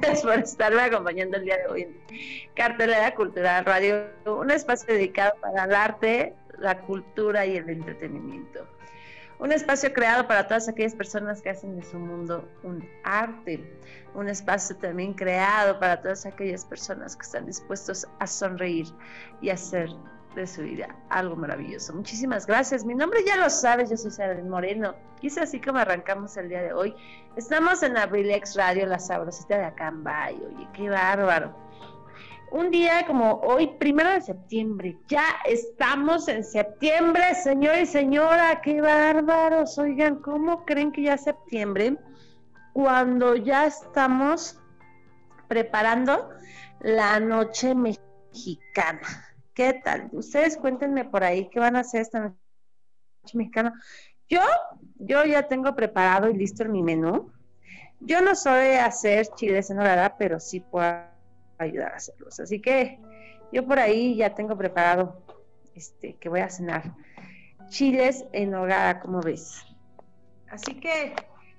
Gracias por estarme acompañando el día de hoy en Cartelera Cultural Radio, un espacio dedicado para el arte, la cultura y el entretenimiento. Un espacio creado para todas aquellas personas que hacen de su mundo un arte. Un espacio también creado para todas aquellas personas que están dispuestos a sonreír y hacer de su vida algo maravilloso. Muchísimas gracias. Mi nombre ya lo sabes, yo soy Sara Moreno. Y es así como arrancamos el día de hoy. Estamos en Abrilex Radio, la sabrosita de Acambay. Oye, qué bárbaro un día como hoy, primero de septiembre. Ya estamos en septiembre, señor y señora, qué bárbaros. Oigan, ¿cómo creen que ya es septiembre? Cuando ya estamos preparando la noche mexicana. ¿Qué tal? Ustedes cuéntenme por ahí qué van a hacer esta noche mexicana. Yo, yo ya tengo preparado y listo mi menú. Yo no soy hacer chiles en hora, pero sí puedo ayudar a hacerlos. Así que yo por ahí ya tengo preparado este que voy a cenar chiles en hogada, como ves. Así que,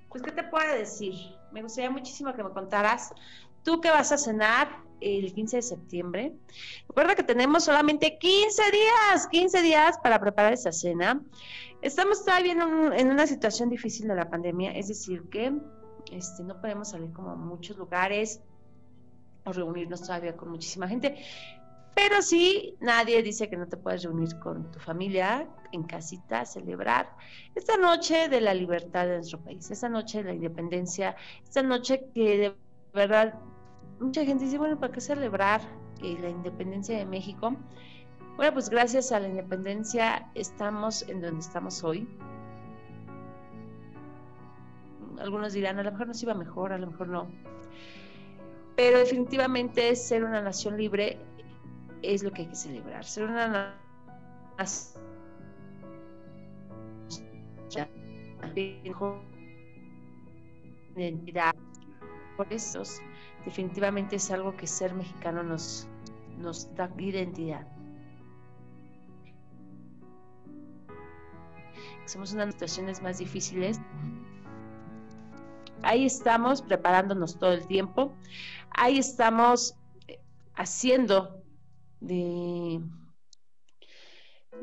pues, ¿qué te puedo decir? Me gustaría muchísimo que me contaras tú qué vas a cenar el 15 de septiembre. Recuerda que tenemos solamente 15 días, 15 días para preparar esa cena. Estamos todavía en, en una situación difícil de la pandemia, es decir, que este, no podemos salir como a muchos lugares, o reunirnos todavía con muchísima gente. Pero sí, nadie dice que no te puedes reunir con tu familia en casita, celebrar esta noche de la libertad de nuestro país, esta noche de la independencia, esta noche que de verdad mucha gente dice, bueno, ¿para qué celebrar eh, la independencia de México? Bueno, pues gracias a la independencia estamos en donde estamos hoy. Algunos dirán, a lo mejor nos iba mejor, a lo mejor no pero definitivamente ser una nación libre es lo que hay que celebrar. Ser una nación identidad. Por eso, definitivamente es algo que ser mexicano nos, nos da identidad. Somos unas situaciones más difíciles. Ahí estamos preparándonos todo el tiempo ahí estamos eh, haciendo de,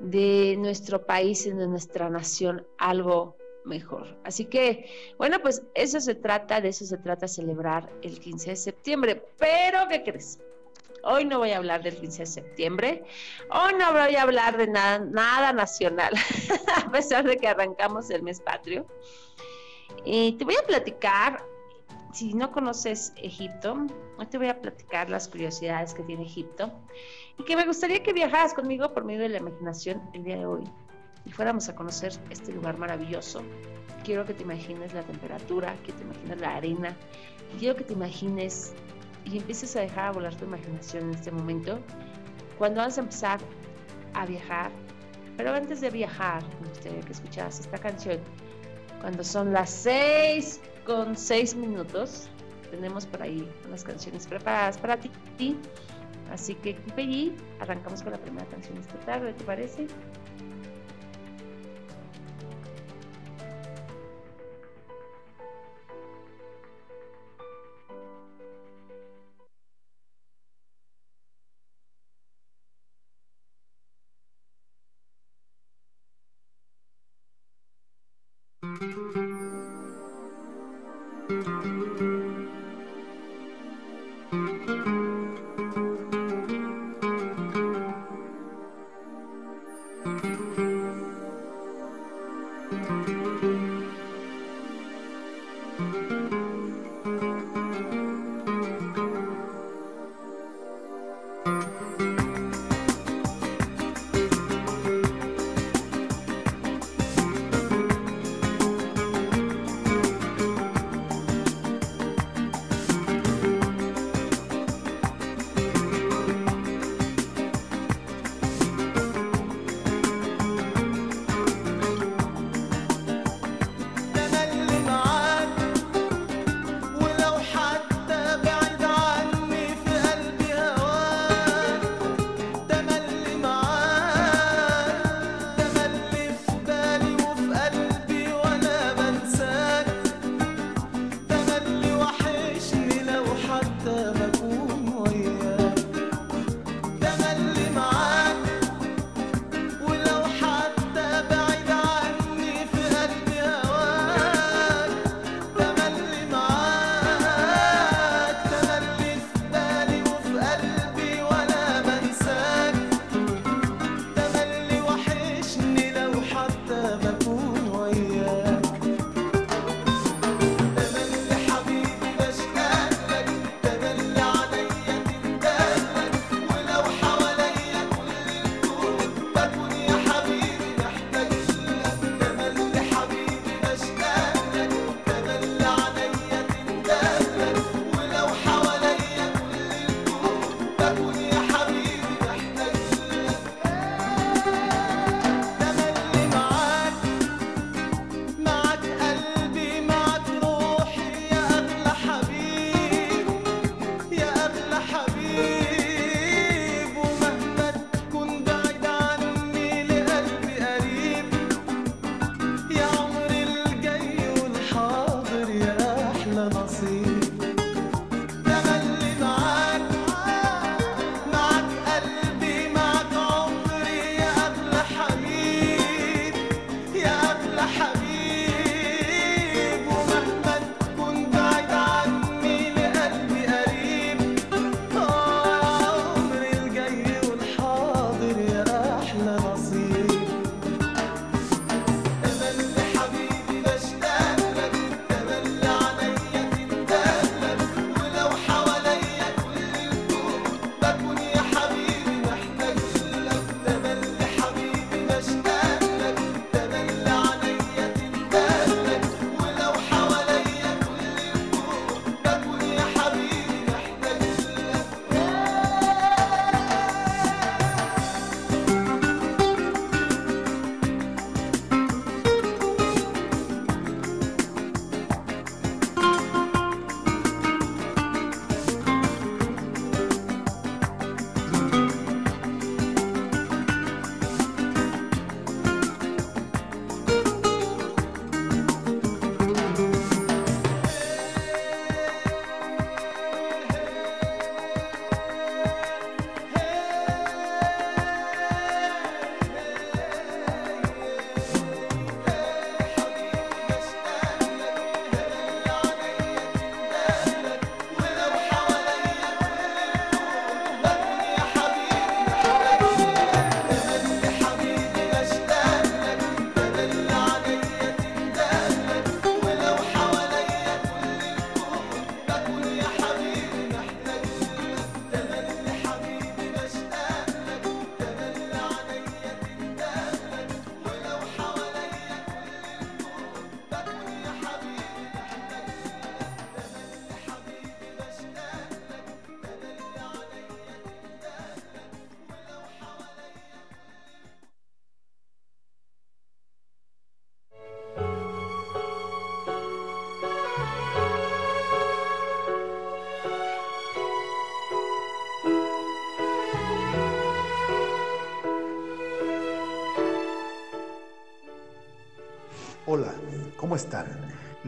de nuestro país y de nuestra nación algo mejor. Así que, bueno, pues eso se trata, de eso se trata celebrar el 15 de septiembre. Pero, ¿qué crees? Hoy no voy a hablar del 15 de septiembre, hoy no voy a hablar de nada, nada nacional, a pesar de que arrancamos el mes patrio. Y te voy a platicar si no conoces Egipto, hoy te voy a platicar las curiosidades que tiene Egipto y que me gustaría que viajaras conmigo por medio de la imaginación el día de hoy. Y fuéramos a conocer este lugar maravilloso. Quiero que te imagines la temperatura, que te imagines la arena, quiero que te imagines y empieces a dejar a volar tu imaginación en este momento. Cuando vas a empezar a viajar, pero antes de viajar, me gustaría que escucharas esta canción. Cuando son las 6 con 6 minutos, tenemos por ahí unas canciones preparadas para ti. Así que, Peggy, arrancamos con la primera canción esta tarde, ¿te parece?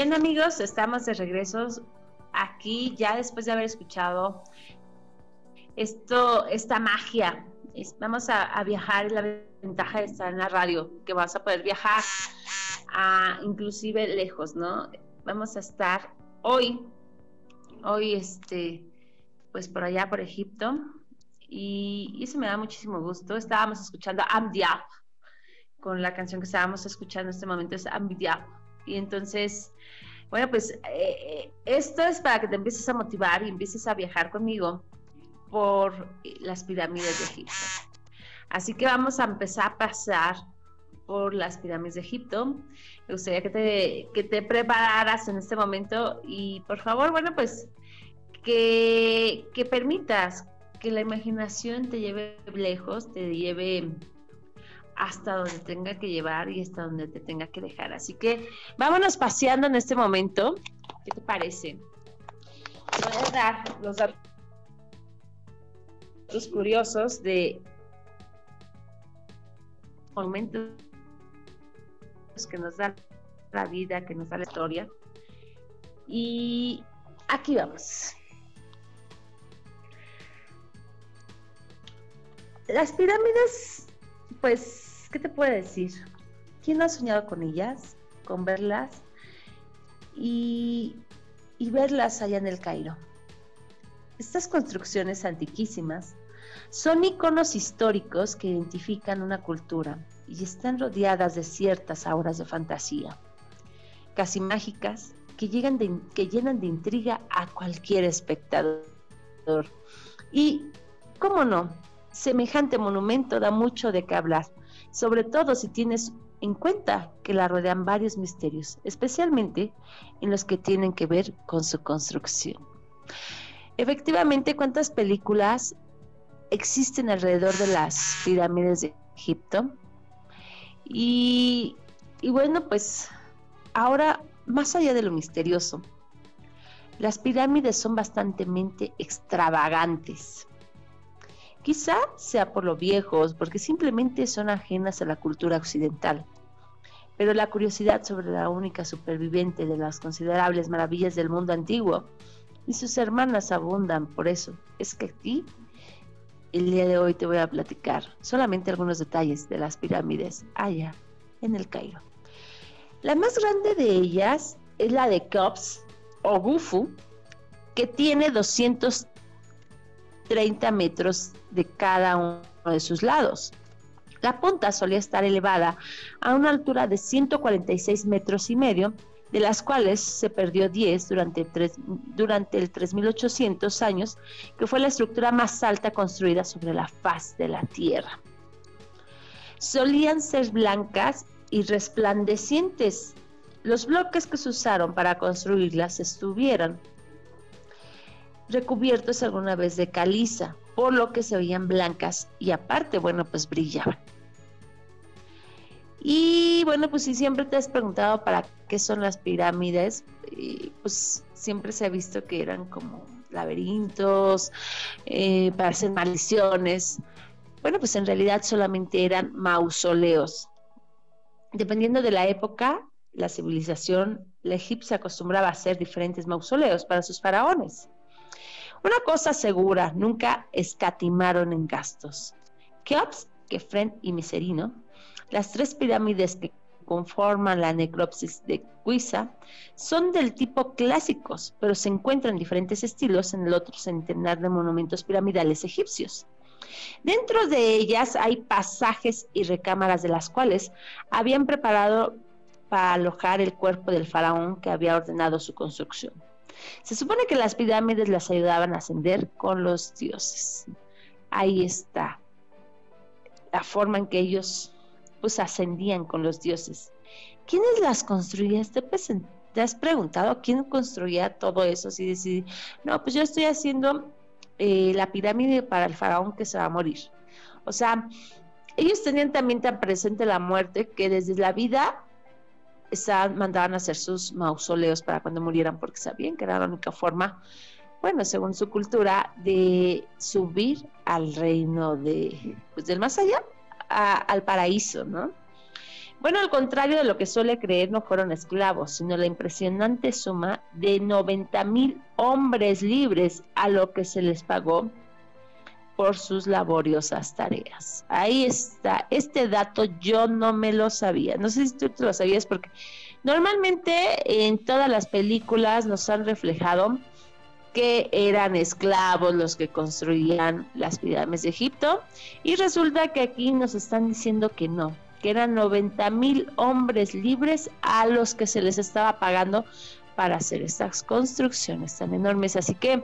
Bien amigos, estamos de regreso aquí ya después de haber escuchado esto, esta magia. vamos a, viajar, la ventaja de estar en la radio, que vas a poder viajar a inclusive lejos, ¿no? Vamos a estar hoy, hoy este, pues por allá por Egipto, y, eso me da muchísimo gusto. Estábamos escuchando Amdiab, con la canción que estábamos escuchando en este momento es Amdiab. Y entonces, bueno, pues eh, eh, esto es para que te empieces a motivar y empieces a viajar conmigo por las pirámides de Egipto. Así que vamos a empezar a pasar por las pirámides de Egipto. Me gustaría que te, que te prepararas en este momento y por favor, bueno, pues que, que permitas que la imaginación te lleve lejos, te lleve hasta donde tenga que llevar y hasta donde te tenga que dejar. Así que vámonos paseando en este momento. ¿Qué te parece? Voy a dar los datos curiosos de momentos que nos da la vida, que nos da la historia. Y aquí vamos. Las pirámides, pues ¿qué te puede decir? ¿Quién no ha soñado con ellas? Con verlas y, y verlas allá en el Cairo. Estas construcciones antiquísimas son iconos históricos que identifican una cultura y están rodeadas de ciertas auras de fantasía, casi mágicas, que, llegan que llenan de intriga a cualquier espectador. Y, cómo no, semejante monumento da mucho de qué hablar, sobre todo si tienes en cuenta que la rodean varios misterios, especialmente en los que tienen que ver con su construcción. Efectivamente, ¿cuántas películas existen alrededor de las pirámides de Egipto? Y, y bueno, pues ahora, más allá de lo misterioso, las pirámides son bastante extravagantes. Quizá sea por lo viejos, porque simplemente son ajenas a la cultura occidental. Pero la curiosidad sobre la única superviviente de las considerables maravillas del mundo antiguo y sus hermanas abundan por eso. Es que aquí, el día de hoy te voy a platicar solamente algunos detalles de las pirámides allá en el Cairo. La más grande de ellas es la de Keops o Gufu, que tiene 200 30 metros de cada uno de sus lados. La punta solía estar elevada a una altura de 146 metros y medio, de las cuales se perdió 10 durante, durante el 3800 años, que fue la estructura más alta construida sobre la faz de la Tierra. Solían ser blancas y resplandecientes. Los bloques que se usaron para construirlas estuvieron recubiertos alguna vez de caliza, por lo que se veían blancas y aparte, bueno, pues brillaban. Y bueno, pues si siempre te has preguntado para qué son las pirámides, pues siempre se ha visto que eran como laberintos, eh, para hacer maldiciones. Bueno, pues en realidad solamente eran mausoleos. Dependiendo de la época, la civilización, la egipcia acostumbraba a hacer diferentes mausoleos para sus faraones. Una cosa segura, nunca escatimaron en gastos. Keops, Kefren y Miserino, las tres pirámides que conforman la necropsis de Guiza son del tipo clásicos, pero se encuentran diferentes estilos en el otro centenar de monumentos piramidales egipcios. Dentro de ellas hay pasajes y recámaras de las cuales habían preparado para alojar el cuerpo del faraón que había ordenado su construcción. Se supone que las pirámides las ayudaban a ascender con los dioses. Ahí está la forma en que ellos pues ascendían con los dioses. ¿Quiénes las construían? ¿Te, has preguntado quién construía todo eso? Si decidí, no, pues yo estoy haciendo eh, la pirámide para el faraón que se va a morir. O sea, ellos tenían también tan presente la muerte que desde la vida mandaban a hacer sus mausoleos para cuando murieran porque sabían que era la única forma, bueno, según su cultura, de subir al reino de, pues, del más allá, al paraíso, ¿no? Bueno, al contrario de lo que suele creer, no fueron esclavos, sino la impresionante suma de 90 mil hombres libres a lo que se les pagó por sus laboriosas tareas. Ahí está, este dato yo no me lo sabía, no sé si tú lo sabías porque normalmente en todas las películas nos han reflejado que eran esclavos los que construían las pirámides de Egipto y resulta que aquí nos están diciendo que no, que eran 90 mil hombres libres a los que se les estaba pagando para hacer estas construcciones tan enormes. Así que,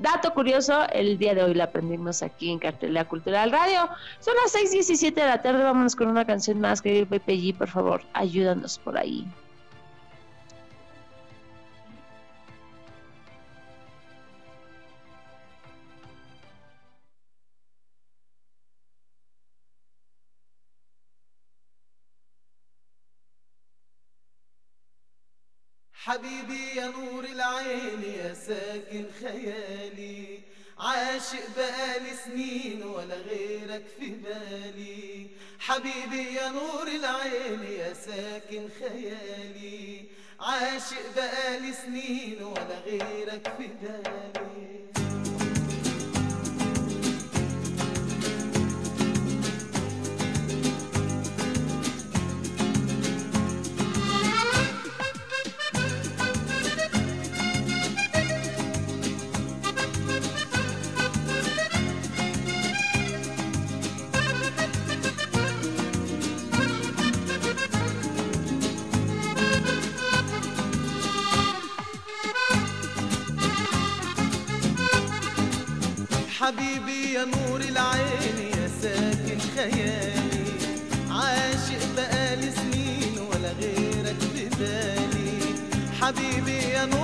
dato curioso, el día de hoy la aprendimos aquí en Cartelera Cultural Radio. Son las 6:17 de la tarde, vámonos con una canción más, querido PPG, por favor, ayúdanos por ahí. حبيبي يا نور العين يا ساكن خيالي. عاشق بقالي سنين ولا غيرك في بالي. حبيبي يا نور العين يا ساكن خيالي. عاشق بقالي سنين ولا غيرك في بالي. نور العين يا ساكن خيالي. عاشق بقالي سنين ولا غيرك في بالي. حبيبي يا نور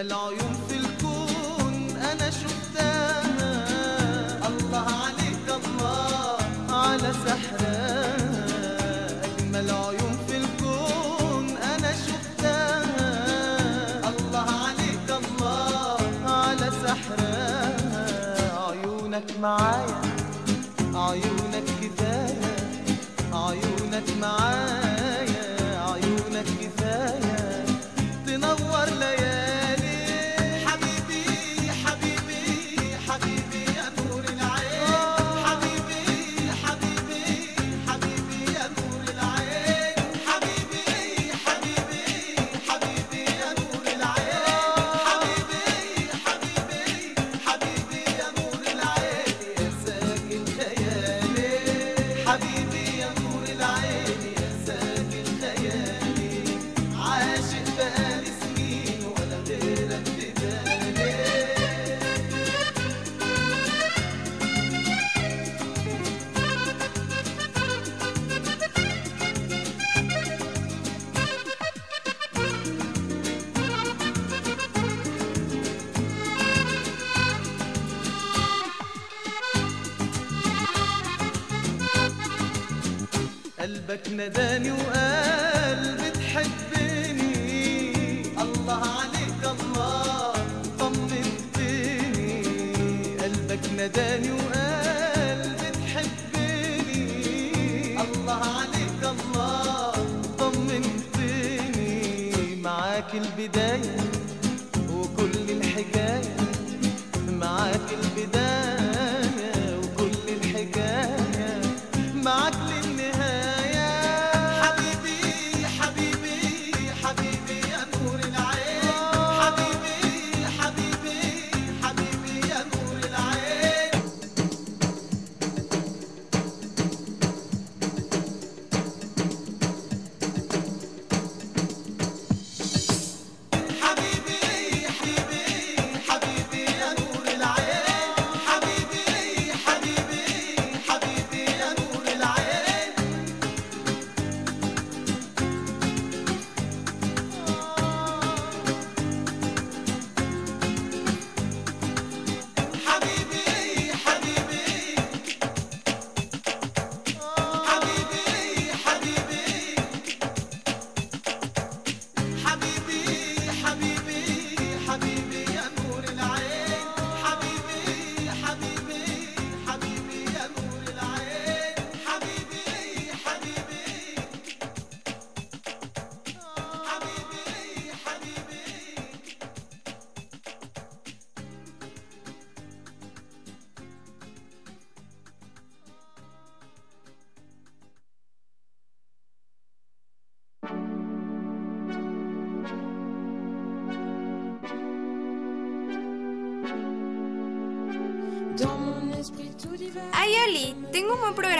أجمل عيون في الكون أنا شفتها. الله عليك الله على سحرها. في الكون شفتها. الله عليك الله على سحرها. عيونك معايا عيونك كفاية عيونك معايا عيونك كفاية. تنور ليالي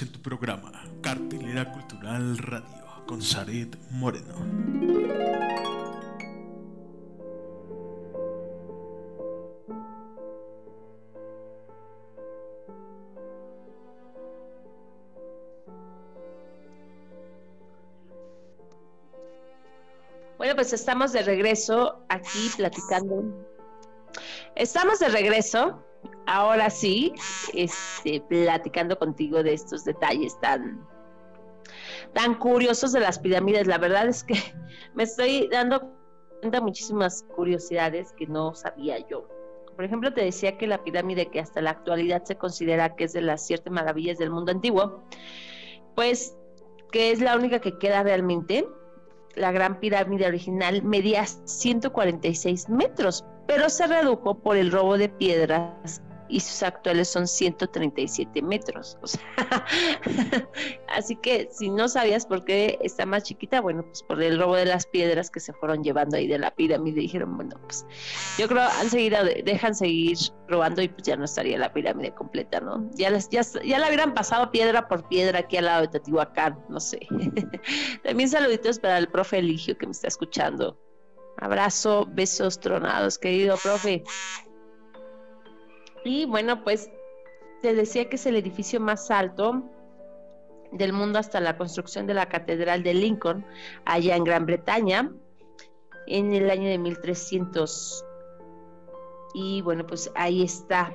En tu programa, Cartelera Cultural Radio, con Zaret Moreno. Bueno, pues estamos de regreso aquí platicando. Estamos de regreso, ahora sí, este, platicando contigo de estos detalles tan, tan curiosos de las pirámides. La verdad es que me estoy dando cuenta de muchísimas curiosidades que no sabía yo. Por ejemplo, te decía que la pirámide que hasta la actualidad se considera que es de las siete maravillas del mundo antiguo, pues que es la única que queda realmente, la gran pirámide original medía 146 metros, pero se redujo por el robo de piedras y sus actuales son 137 metros. O sea, así que si no sabías por qué está más chiquita, bueno, pues por el robo de las piedras que se fueron llevando ahí de la pirámide. Dijeron, bueno, pues yo creo han seguido, dejan seguir robando y pues ya no estaría la pirámide completa, ¿no? Ya, les, ya, ya la hubieran pasado piedra por piedra aquí al lado de Teotihuacán, no sé. También saluditos para el profe Eligio que me está escuchando. Abrazo, besos tronados, querido profe. Y bueno, pues te decía que es el edificio más alto del mundo hasta la construcción de la Catedral de Lincoln, allá en Gran Bretaña, en el año de 1300. Y bueno, pues ahí está,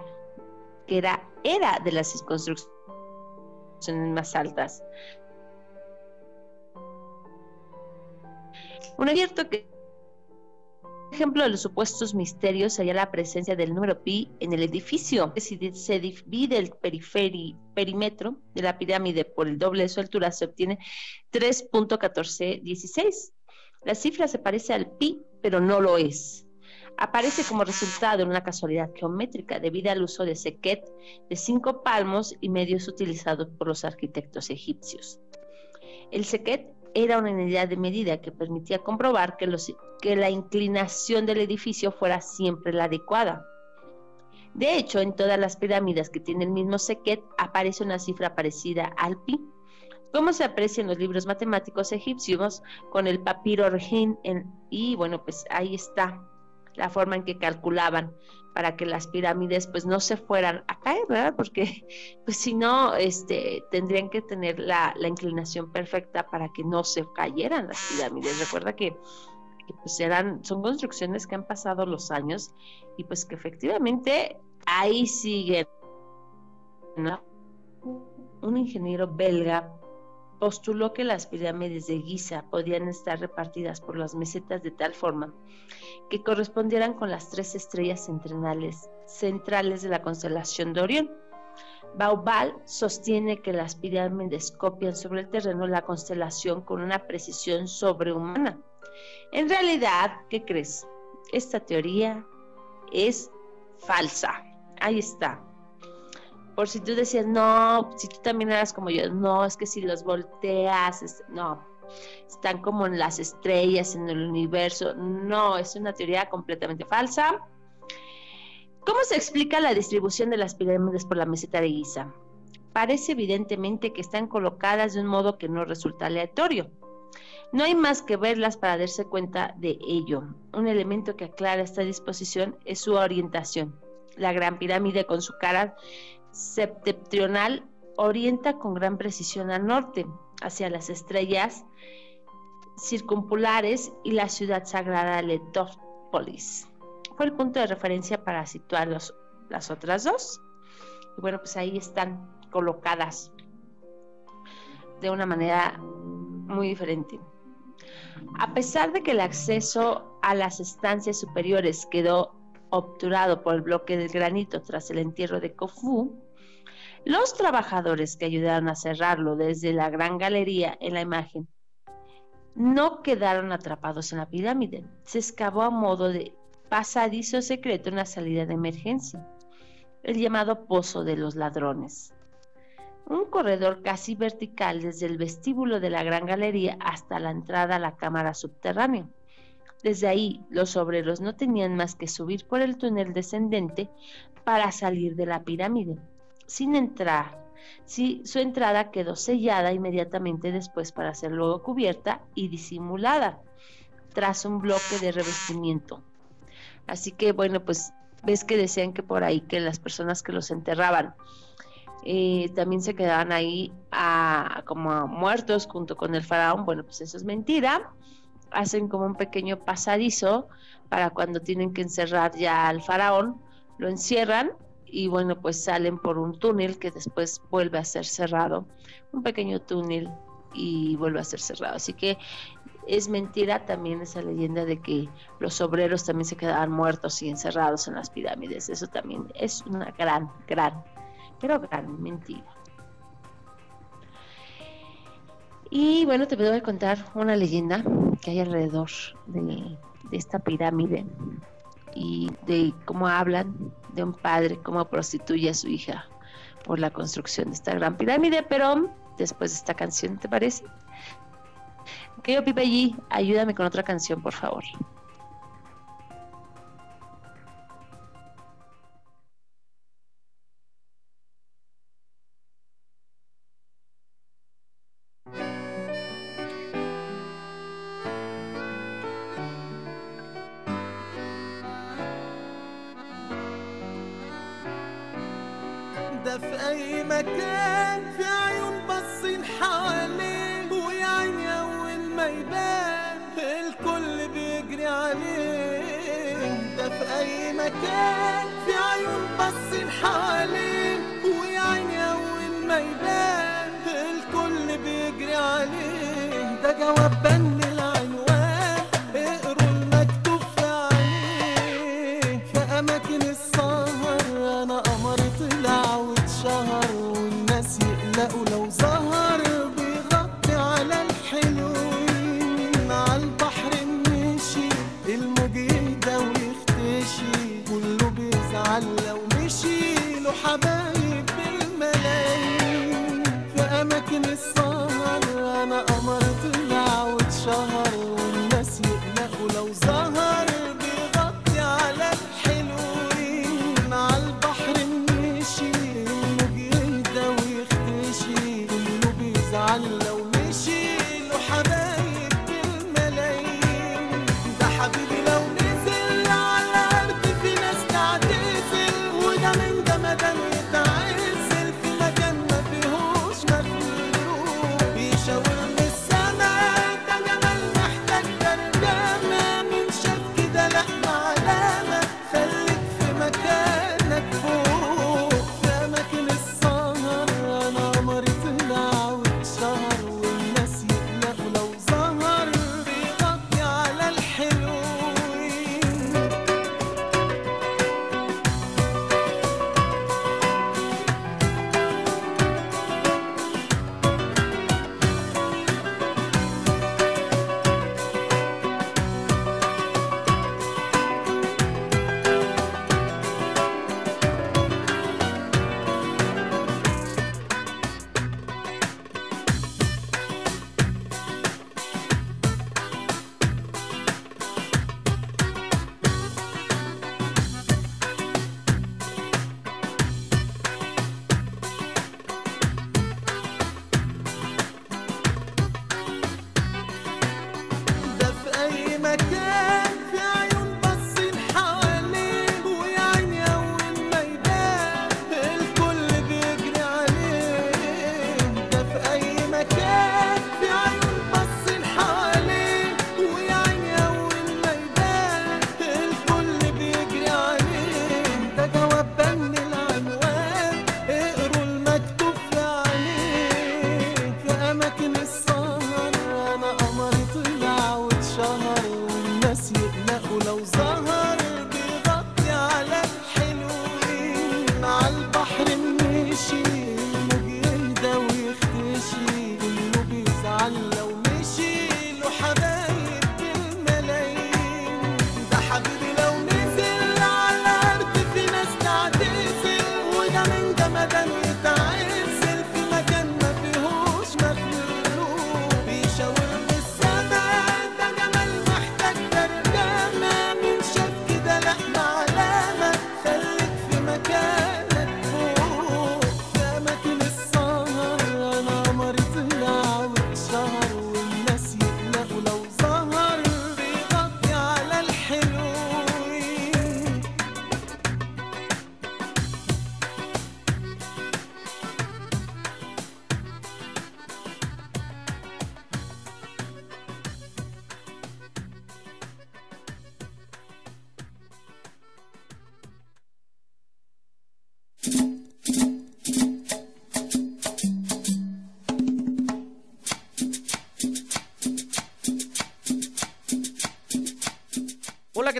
que era, era de las construcciones más altas. Un abierto que ejemplo de los supuestos misterios sería la presencia del número pi en el edificio. Si se divide el perímetro de la pirámide por el doble de su altura, se obtiene 3.1416. La cifra se parece al pi, pero no lo es. Aparece como resultado de una casualidad geométrica debido al uso de sequet de cinco palmos y medios utilizados por los arquitectos egipcios. El sequet era una unidad de medida que permitía comprobar que, los- que la inclinación del edificio fuera siempre la adecuada. De hecho, en todas las pirámides que tienen el mismo Sekhet aparece una cifra parecida al pi, como se aprecia en los libros matemáticos egipcios con el papiro en- y bueno, pues ahí está la forma en que calculaban para que las pirámides pues no se fueran a caer, ¿verdad? Porque pues si no, este, tendrían que tener la, la inclinación perfecta para que no se cayeran las pirámides. Recuerda que, pues eran, son construcciones que han pasado los años y pues que efectivamente ahí siguen. ¿no? Un ingeniero belga postuló que las pirámides de Giza podían estar repartidas por las mesetas de tal forma que correspondieran con las tres estrellas centrales, centrales de la constelación de Orión. Baubal sostiene que las pirámides copian sobre el terreno la constelación con una precisión sobrehumana. En realidad, ¿qué crees? Esta teoría es falsa. Ahí está. Por si tú decías, no, si tú también eras como yo, no, es que si los volteas, no, están como en las estrellas, en el universo. No, es una teoría completamente falsa. ¿Cómo se explica la distribución de las pirámides por la meseta de Giza? Parece evidentemente que están colocadas de un modo que no resulta aleatorio. No hay más que verlas para darse cuenta de ello. Un elemento que aclara esta disposición es su orientación. La gran pirámide con su cara septentrional orienta con gran precisión al norte, hacia las estrellas circumpolares y la ciudad sagrada de Letópolis. Fue el punto de referencia para situar las otras dos. Y bueno, pues ahí están colocadas de una manera muy diferente. A pesar de que el acceso a las estancias superiores quedó obturado por el bloque del granito tras el entierro de Khufu, los trabajadores que ayudaron a cerrarlo desde la gran galería en la imagen no quedaron atrapados en la pirámide. Se excavó a modo de pasadizo secreto en la salida de emergencia, el llamado Pozo de los Ladrones. Un corredor casi vertical desde el vestíbulo de la gran galería hasta la entrada a la cámara subterránea. Desde ahí, los obreros no tenían más que subir por el túnel descendente para salir de la pirámide, sin entrar. Sí, su entrada quedó sellada inmediatamente después para ser luego cubierta y disimulada tras un bloque de revestimiento. Así que bueno, pues ves que decían que por ahí que las personas que los enterraban eh, también se quedaban ahí a- como a muertos junto con el faraón. Bueno, pues eso es mentira. Hacen como un pequeño pasadizo para cuando tienen que encerrar ya al faraón, lo encierran y bueno, pues salen por un túnel que después vuelve a ser cerrado, un pequeño túnel y vuelve a ser cerrado. Así que es mentira también esa leyenda de que los obreros también se quedaban muertos y encerrados en las pirámides. Eso también es una gran, gran, pero gran mentira. Y bueno, te voy a contar una leyenda que hay alrededor de, de esta pirámide y de cómo hablan de un padre, cómo prostituye a su hija por la construcción de esta gran pirámide, pero después de esta canción, ¿te parece? Querido Pipe ayúdame con otra canción, por favor.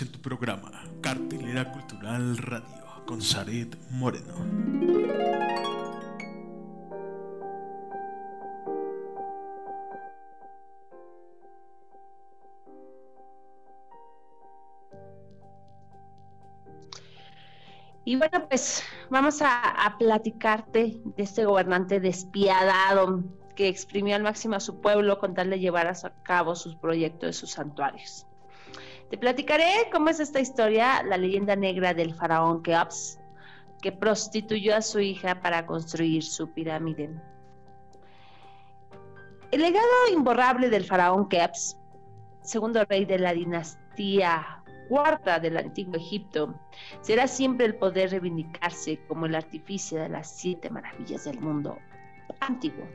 En tu programa, Cartelera Cultural Radio, con Zaret Moreno. Y bueno, pues vamos a, a platicarte de este gobernante despiadado que exprimió al máximo a su pueblo con tal de llevar a cabo sus proyectos de sus santuarios. Te platicaré cómo es esta historia, la leyenda negra del faraón Keops, que prostituyó a su hija para construir su pirámide. El legado imborrable del faraón Keops, segundo rey de la dinastía cuarta del antiguo Egipto, será siempre el poder reivindicarse como el artífice de las siete maravillas del mundo antiguo.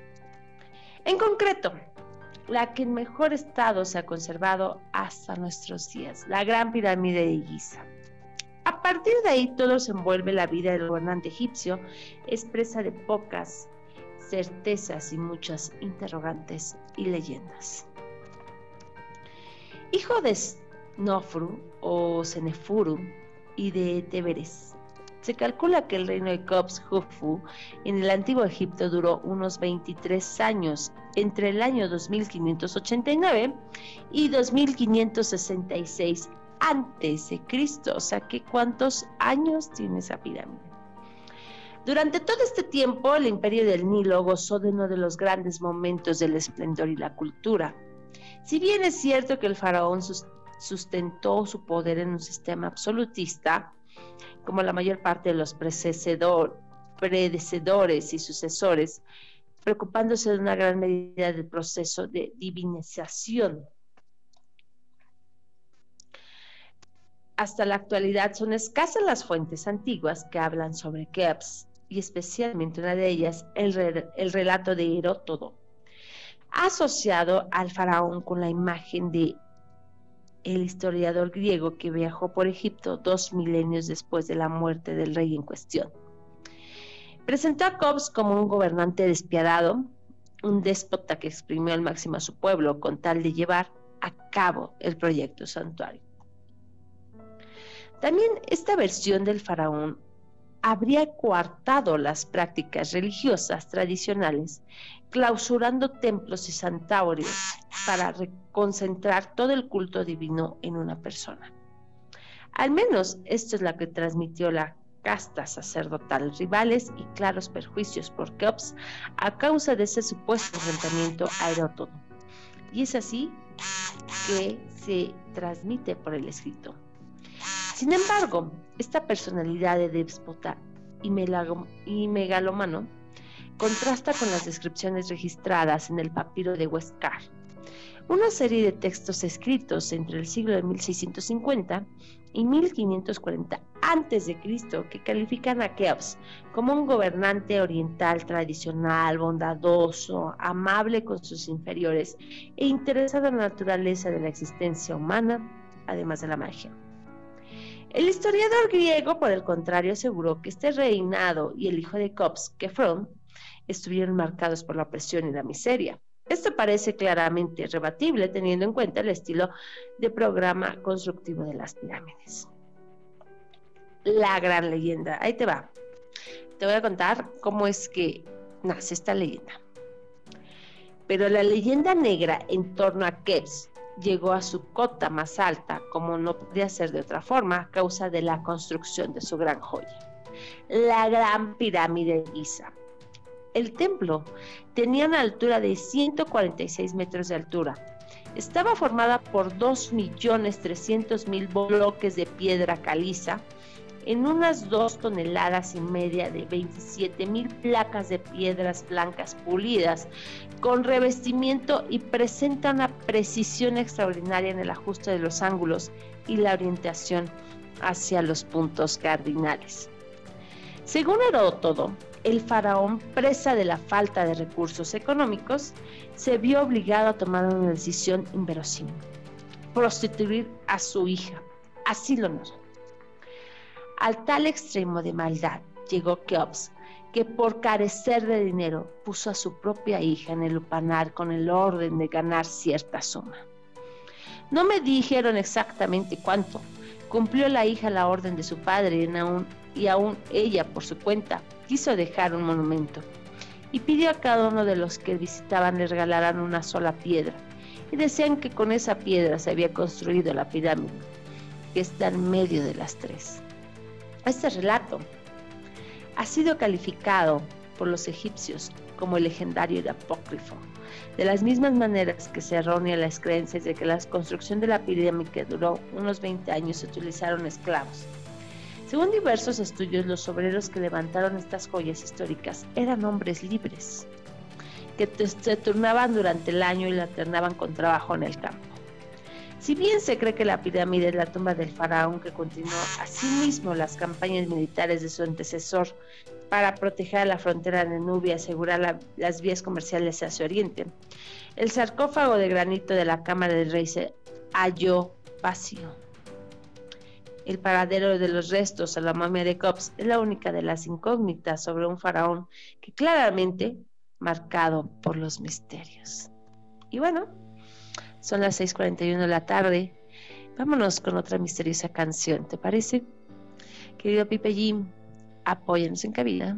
En concreto, la que en mejor estado se ha conservado hasta nuestros días, la Gran Pirámide de Giza. A partir de ahí todo se envuelve la vida del gobernante egipcio, expresa de pocas certezas y muchas interrogantes y leyendas. Hijo de Snofru o Senefuru y de Teberes. Se calcula que el reino de Cops Hufu en el antiguo Egipto duró unos 23 años, entre el año 2589 y 2566 antes de Cristo. O sea, ¿cuántos años tiene esa pirámide? Durante todo este tiempo, el imperio del Nilo gozó de uno de los grandes momentos del esplendor y la cultura. Si bien es cierto que el faraón sustentó su poder en un sistema absolutista, como la mayor parte de los predecedor, predecedores y sucesores, preocupándose de una gran medida del proceso de divinización. Hasta la actualidad son escasas las fuentes antiguas que hablan sobre Keops, y especialmente una de ellas, el relato de Herótodo, asociado al faraón con la imagen de el historiador griego que viajó por Egipto dos milenios después de la muerte del rey en cuestión. Presentó a Cobbs como un gobernante despiadado, un déspota que exprimió al máximo a su pueblo con tal de llevar a cabo el proyecto santuario. También esta versión del faraón habría coartado las prácticas religiosas tradicionales, clausurando templos y santuarios para concentrar todo el culto divino en una persona. Al menos esto es lo que transmitió la casta sacerdotal, rivales y claros perjuicios por Keops a causa de ese supuesto enfrentamiento a. Y es así que se transmite por el escrito. Sin embargo, esta personalidad de déspota y, y megalomano contrasta con las descripciones registradas en el papiro de Huescar, una serie de textos escritos entre el siglo de 1650 y 1540 antes de Cristo que califican a Keops como un gobernante oriental tradicional, bondadoso, amable con sus inferiores e interesado en la naturaleza de la existencia humana, además de la magia. El historiador griego, por el contrario, aseguró que este reinado y el hijo de Cops, Kefron, estuvieron marcados por la opresión y la miseria. Esto parece claramente rebatible teniendo en cuenta el estilo de programa constructivo de las pirámides. La gran leyenda, ahí te va. Te voy a contar cómo es que nace esta leyenda. Pero la leyenda negra en torno a Keps llegó a su cota más alta, como no podía ser de otra forma, a causa de la construcción de su gran joya, la gran pirámide de Giza. El templo tenía una altura de 146 metros de altura. Estaba formada por 2.300.000 bloques de piedra caliza en unas dos toneladas y media de 27.000 placas de piedras blancas pulidas con revestimiento y presenta una precisión extraordinaria en el ajuste de los ángulos y la orientación hacia los puntos cardinales. Según Heródoto, el faraón, presa de la falta de recursos económicos, se vio obligado a tomar una decisión inverosímil, prostituir a su hija. Así lo notó. Al tal extremo de maldad llegó Keops, que por carecer de dinero puso a su propia hija en el lupanar con el orden de ganar cierta suma. No me dijeron exactamente cuánto. Cumplió la hija la orden de su padre y aún, y aún ella, por su cuenta, quiso dejar un monumento y pidió a cada uno de los que visitaban le regalaran una sola piedra y decían que con esa piedra se había construido la pirámide que está en medio de las tres. Este relato ha sido calificado por los egipcios como el legendario y apócrifo, de las mismas maneras que se errónea las creencias de que la construcción de la pirámide duró unos 20 años se utilizaron esclavos. Según diversos estudios, los obreros que levantaron estas joyas históricas eran hombres libres, que se turnaban durante el año y la alternaban con trabajo en el campo. Si bien se cree que la pirámide es la tumba del faraón que continuó asimismo las campañas militares de su antecesor para proteger la frontera de Nubia y asegurar la, las vías comerciales hacia Oriente, el sarcófago de granito de la Cámara del Rey se halló vacío. El paradero de los restos a la momia de Cops es la única de las incógnitas sobre un faraón que claramente marcado por los misterios. Y bueno, son las 6:41 de la tarde. Vámonos con otra misteriosa canción, ¿te parece? Querido Pipe Jim, apóyanos en cabina.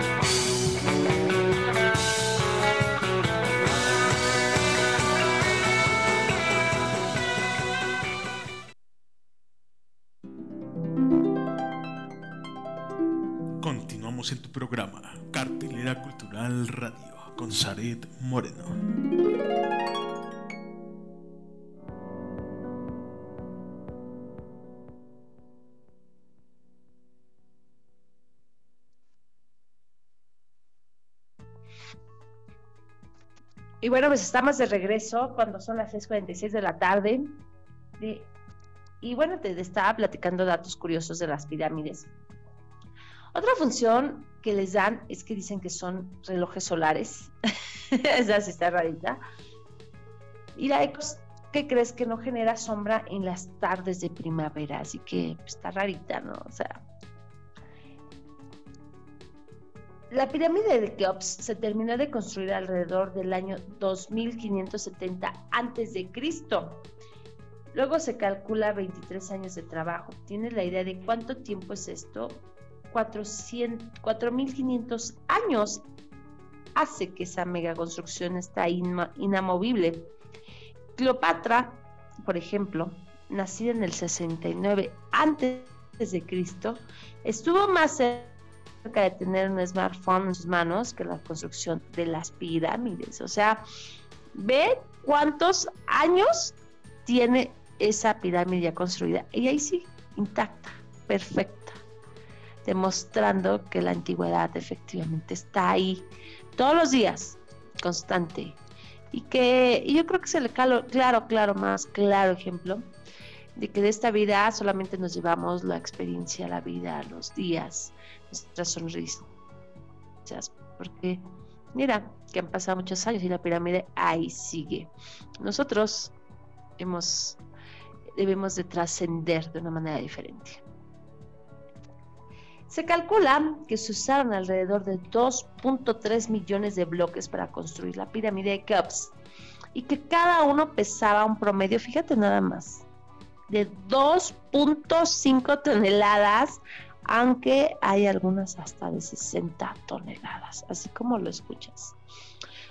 Moreno. Y bueno, pues estamos de regreso cuando son las 6:46 de la tarde. De- y bueno, te estaba platicando datos curiosos de las pirámides. Otra función que les dan es que dicen que son relojes solares. Esa sí está rarita. Y la de cos- ¿qué crees que no genera sombra en las tardes de primavera? Así que pues, está rarita, ¿no? O sea, La pirámide de Keops se terminó de construir alrededor del año 2570 antes de Cristo. Luego se calcula 23 años de trabajo. ¿Tienes la idea de cuánto tiempo es esto? 400 4.500 años hace que esa mega construcción está inamovible. Cleopatra, por ejemplo, nacida en el 69 antes de Cristo, estuvo más cerca de tener un smartphone en sus manos que la construcción de las pirámides. O sea, ve cuántos años tiene esa pirámide ya construida. Y ahí sí, intacta, perfecta, demostrando que la antigüedad efectivamente está ahí todos los días, constante. Y que yo creo que es el calo- claro, claro, más claro ejemplo de que de esta vida solamente nos llevamos la experiencia, la vida, los días, nuestras sonrisas. Porque mira que han pasado muchos años y la pirámide ahí sigue. Nosotros hemos, debemos de trascender de una manera diferente. Se calcula que se usaron alrededor de 2.3 millones de bloques para construir la pirámide de Keops y que cada uno pesaba un promedio, fíjate nada más, de 2.5 toneladas, aunque hay algunas hasta de 60 toneladas, así como lo escuchas.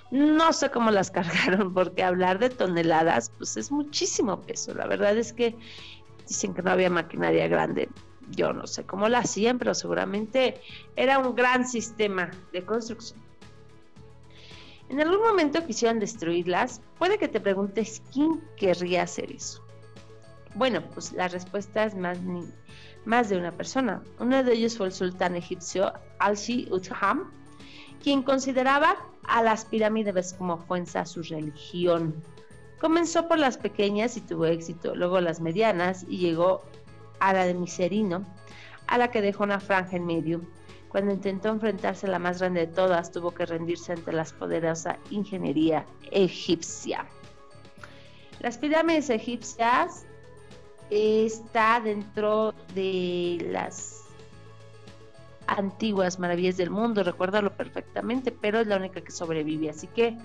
No sé cómo las cargaron, porque hablar de toneladas, pues es muchísimo peso. La verdad es que dicen que no había maquinaria grande. Yo no sé cómo la hacían, pero seguramente era un gran sistema de construcción. En algún momento quisieran destruirlas. Puede que te preguntes quién querría hacer eso. Bueno, pues la respuesta es más, de una persona. Uno de ellos fue el sultán egipcio Al-Shi-Utham, quien consideraba a las pirámides como fuente a su religión. Comenzó por las pequeñas y tuvo éxito, luego las medianas y llegó a la de Miserino, a la que dejó una franja en medio. Cuando intentó enfrentarse a la más grande de todas, tuvo que rendirse ante la poderosa ingeniería egipcia. Las pirámides egipcias está dentro de las antiguas maravillas del mundo, recuérdalo perfectamente, pero es la única que sobrevive. Así que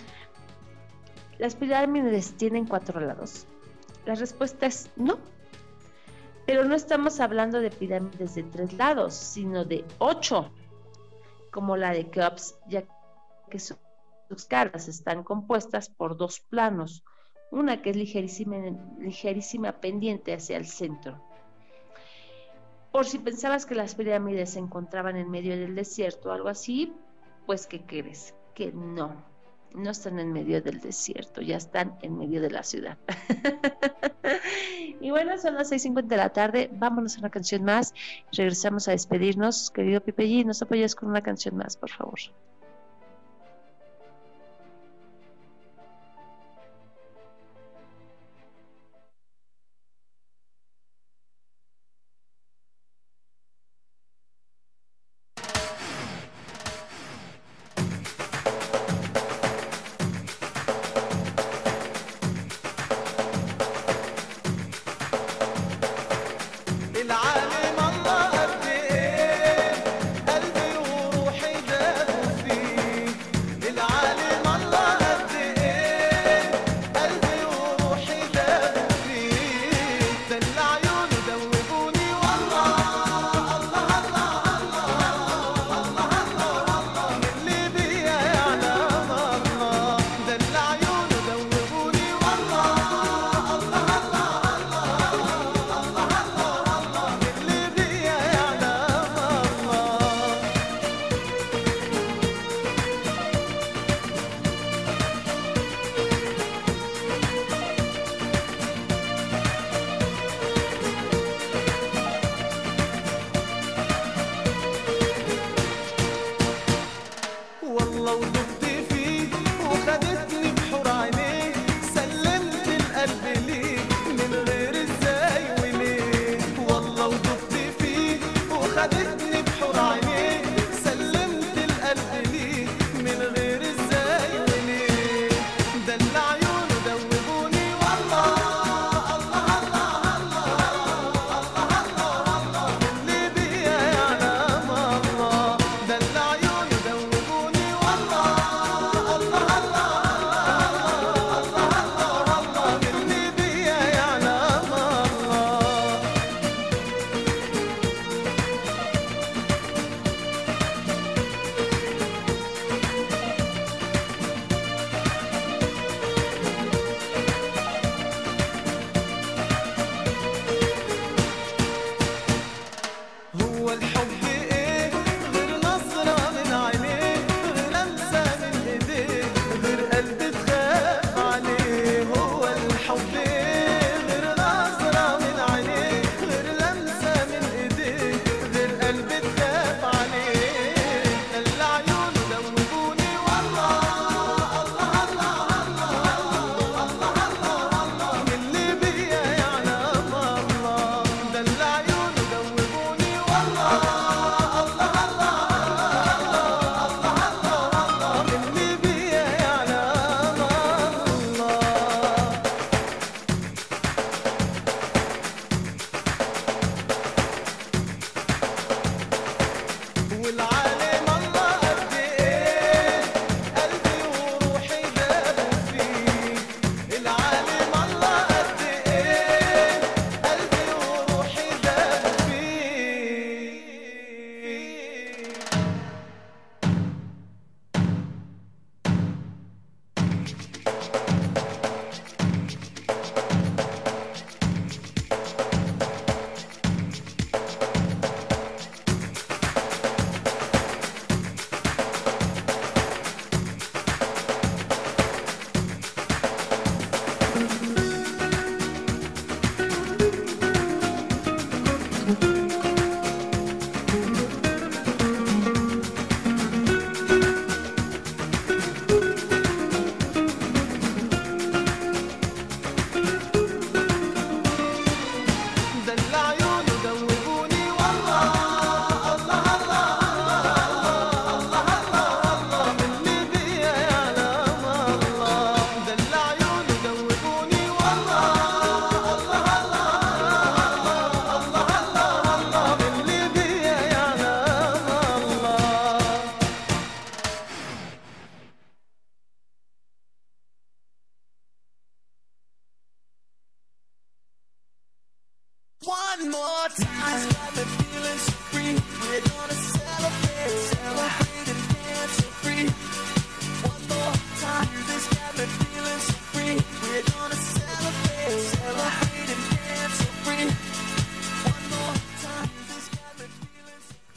las pirámides tienen cuatro lados. La respuesta es no. Pero no estamos hablando de pirámides de tres lados, sino de ocho, como la de Keops, ya que su- sus caras están compuestas por dos planos, una que es ligerísima, ligerísima pendiente hacia el centro. Por si pensabas que las pirámides se encontraban en medio del desierto o algo así, pues ¿qué crees? Que no, no están en medio del desierto, ya están en medio de la ciudad. y bueno, son las 6.50 de la tarde, vámonos a una canción más regresamos a despedirnos. Querido Pipe nos apoyas con una canción más, por favor.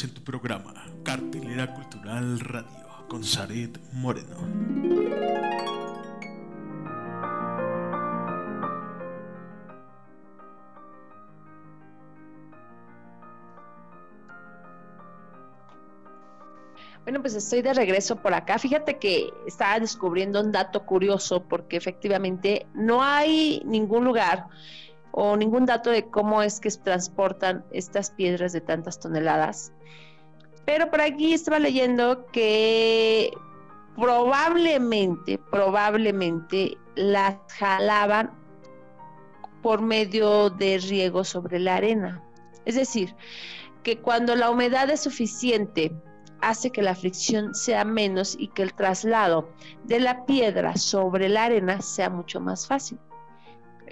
En tu programa, Cartelera Cultural Radio, con Zaret Moreno. Bueno, pues estoy de regreso por acá. Fíjate que estaba descubriendo un dato curioso porque efectivamente no hay ningún lugar o ningún dato de cómo es que transportan estas piedras de tantas toneladas. Pero por aquí estaba leyendo que probablemente, probablemente las jalaban por medio de riego sobre la arena. Es decir, que cuando la humedad es suficiente, hace que la fricción sea menos y que el traslado de la piedra sobre la arena sea mucho más fácil.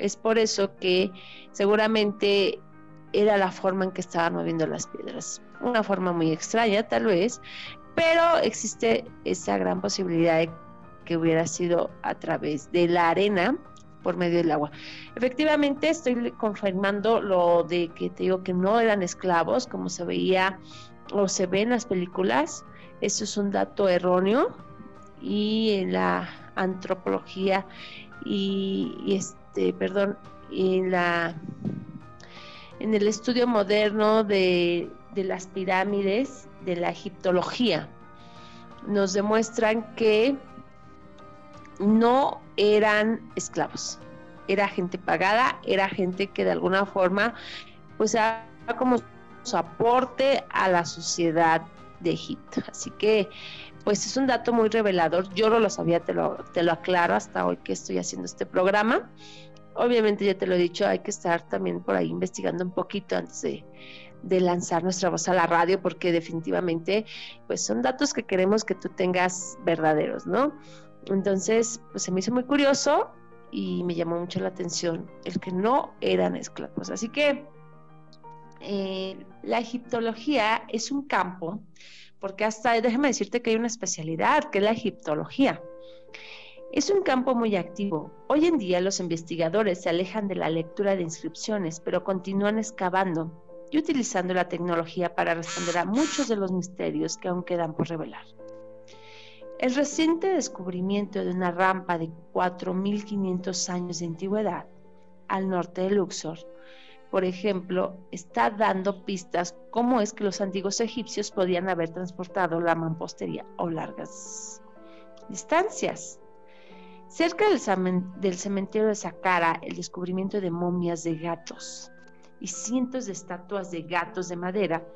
Es por eso que seguramente era la forma en que estaban moviendo las piedras. Una forma muy extraña tal vez, pero existe esa gran posibilidad de que hubiera sido a través de la arena por medio del agua. Efectivamente, estoy confirmando lo de que te digo que no eran esclavos, como se veía o se ve en las películas. Eso es un dato erróneo y en la antropología y, y este, perdón, en la en el estudio moderno de, de las pirámides, de la egiptología, nos demuestran que no eran esclavos, era gente pagada, era gente que de alguna forma, pues era como su aporte a la sociedad de Egipto. Así que, pues es un dato muy revelador. Yo no lo sabía, te lo, te lo aclaro hasta hoy que estoy haciendo este programa. Obviamente, ya te lo he dicho, hay que estar también por ahí investigando un poquito antes de, de lanzar nuestra voz a la radio, porque definitivamente, pues son datos que queremos que tú tengas verdaderos, ¿no? Entonces, pues se me hizo muy curioso y me llamó mucho la atención el que no eran esclavos. Así que eh, la egiptología es un campo, porque hasta déjame decirte que hay una especialidad, que es la egiptología. Es un campo muy activo. Hoy en día los investigadores se alejan de la lectura de inscripciones, pero continúan excavando y utilizando la tecnología para responder a muchos de los misterios que aún quedan por revelar. El reciente descubrimiento de una rampa de 4.500 años de antigüedad al norte de Luxor, por ejemplo, está dando pistas cómo es que los antiguos egipcios podían haber transportado la mampostería o largas distancias. Cerca del, cemen- del cementerio de Saqqara, el descubrimiento de momias de gatos y cientos de estatuas de gatos de madera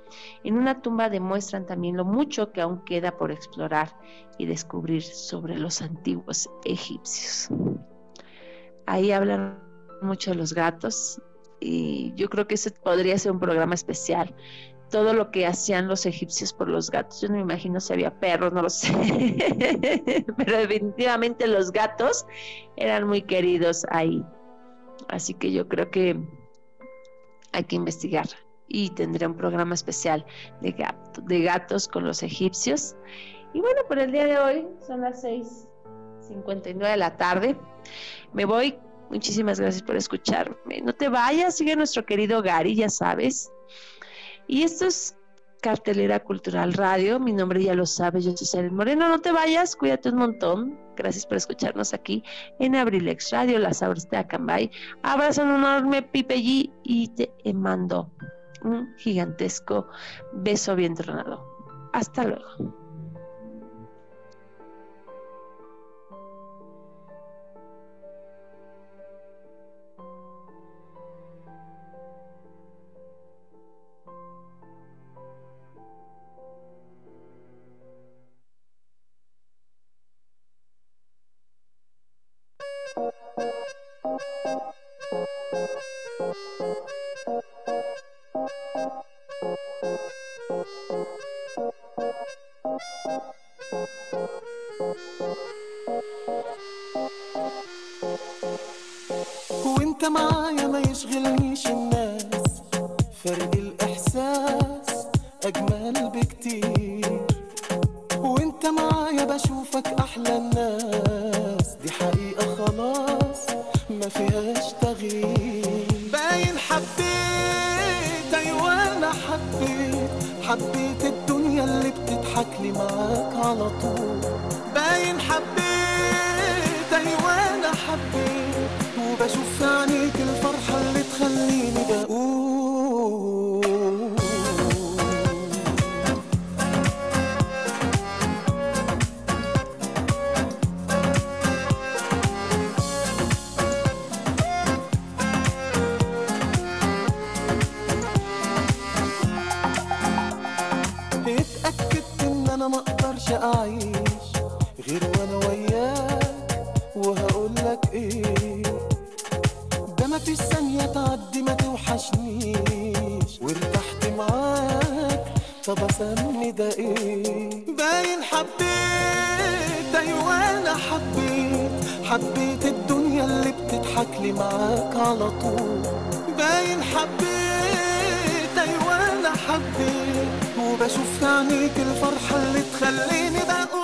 en una tumba demuestran también lo mucho que aún queda por explorar y descubrir sobre los antiguos egipcios. Ahí hablan mucho de los gatos y yo creo que ese podría ser un programa especial todo lo que hacían los egipcios por los gatos. Yo no me imagino si había perros, no lo sé. Pero definitivamente los gatos eran muy queridos ahí. Así que yo creo que hay que investigar y tendré un programa especial de, gato- de gatos con los egipcios. Y bueno, por el día de hoy son las 6:59 de la tarde. Me voy. Muchísimas gracias por escucharme. No te vayas, sigue nuestro querido Gary, ya sabes. Y esto es Cartelera Cultural Radio. Mi nombre ya lo sabes, yo soy Saren Moreno. No te vayas, cuídate un montón. Gracias por escucharnos aquí en Abrilex Radio, las Sabores de Acambay. Abrazo enorme, Pipe G, y te mando un gigantesco beso bien tronado. Hasta luego. حبيت حبيت الدنيا اللي بتضحك لي معاك على طول. باين حبيت أيوه أنا حبيت. وبشوف في عينيك الفرحة اللي تخليني بقول. اعيش غير وأنا وياك وهقولك إيه؟ ده ما فيش ثانية تعدي ما توحشنيش وارتحت معاك طب اسمي ده إيه؟ باين حبيت أيوه أنا حبيت حبيت الدنيا اللي بتضحك لي معاك على طول. باين حبيت أيوه أنا حبيت وبشوف في عينيك الفرحة اللي تخليني بقول